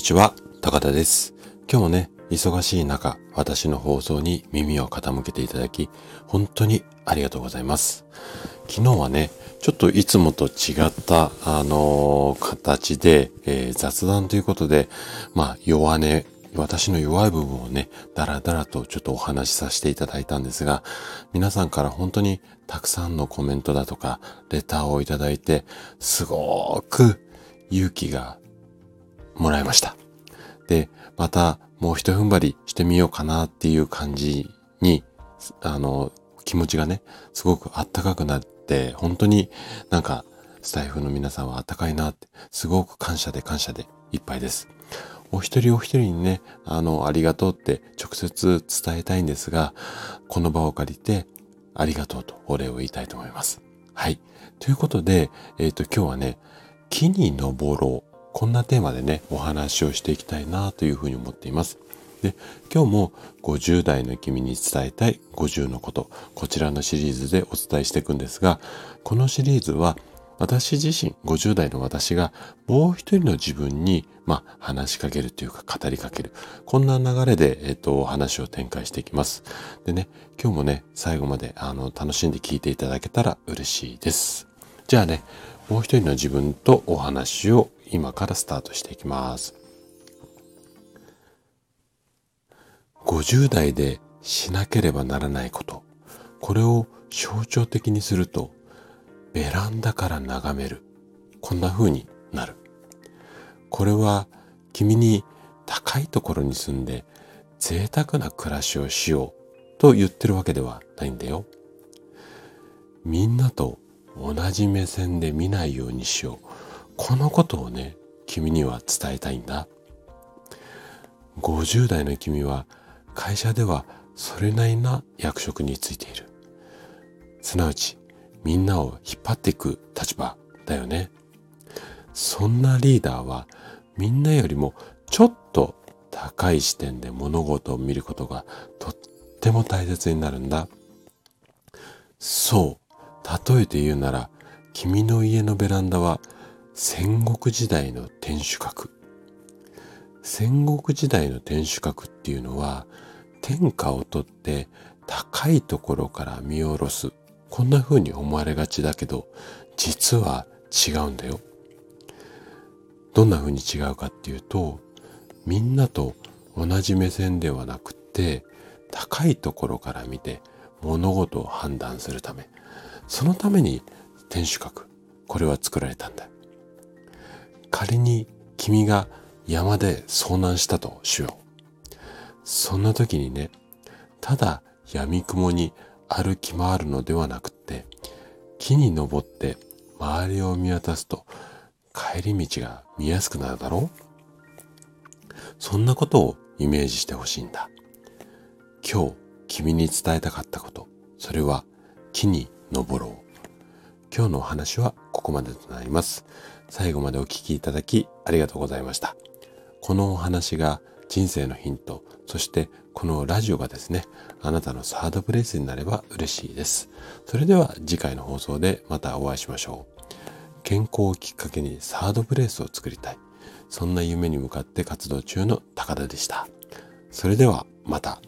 にちは、高田です。今日もね、忙しい中、私の放送に耳を傾けていただき、本当にありがとうございます。昨日はね、ちょっといつもと違った、あのー、形で、えー、雑談ということで、まあ、弱音、私の弱い部分をね、だらだらとちょっとお話しさせていただいたんですが、皆さんから本当にたくさんのコメントだとか、レターをいただいて、すごーく勇気がもらいました。で、またもう一踏ん張りしてみようかなっていう感じに、あの、気持ちがね、すごくあったかくなって、本当になんかスタイフの皆さんはあったかいなって、すごく感謝で感謝でいっぱいです。お一人お一人にね、あの、ありがとうって直接伝えたいんですが、この場を借りて、ありがとうとお礼を言いたいと思います。はい。ということで、えっ、ー、と、今日はね、木に登ろうこんなテーマでね、お話をしていきたいなというふうに思っています。で、今日も50代の君に伝えたい50のこと、こちらのシリーズでお伝えしていくんですが、このシリーズは私自身、50代の私がもう一人の自分に、まあ、話しかけるというか語りかける。こんな流れで、えっ、と、話を展開していきます。でね、今日もね、最後まで、あの、楽しんで聞いていただけたら嬉しいです。じゃあね、もう一人の自分とお話を今からスタートしていきます。50代でしなければならないこと。これを象徴的にすると、ベランダから眺める。こんな風になる。これは君に高いところに住んで贅沢な暮らしをしようと言ってるわけではないんだよ。みんなと同じ目線で見ないようにしよう。このことをね、君には伝えたいんだ。50代の君は会社ではそれなりな役職についている。すなわちみんなを引っ張っていく立場だよね。そんなリーダーはみんなよりもちょっと高い視点で物事を見ることがとっても大切になるんだ。そう。例えて言うなら君の家のベランダは戦国時代の天守閣。戦国時代の天守閣っていうのは天下を取って高いところから見下ろすこんな風に思われがちだけど実は違うんだよ。どんな風に違うかっていうとみんなと同じ目線ではなくって高いところから見て物事を判断するため。そのために天守閣これは作られたんだ。仮に君が山で遭難したとしよう。そんな時にね、ただ闇雲に歩き回るのではなくって、木に登って周りを見渡すと帰り道が見やすくなるだろうそんなことをイメージしてほしいんだ。今日君に伝えたかったこと、それは木に登ろう。今日のお話はここまでとなります。最後までお聴きいただきありがとうございました。このお話が人生のヒント、そしてこのラジオがですね、あなたのサードプレイスになれば嬉しいです。それでは次回の放送でまたお会いしましょう。健康をきっかけにサードプレイスを作りたい。そんな夢に向かって活動中の高田でした。それではまた。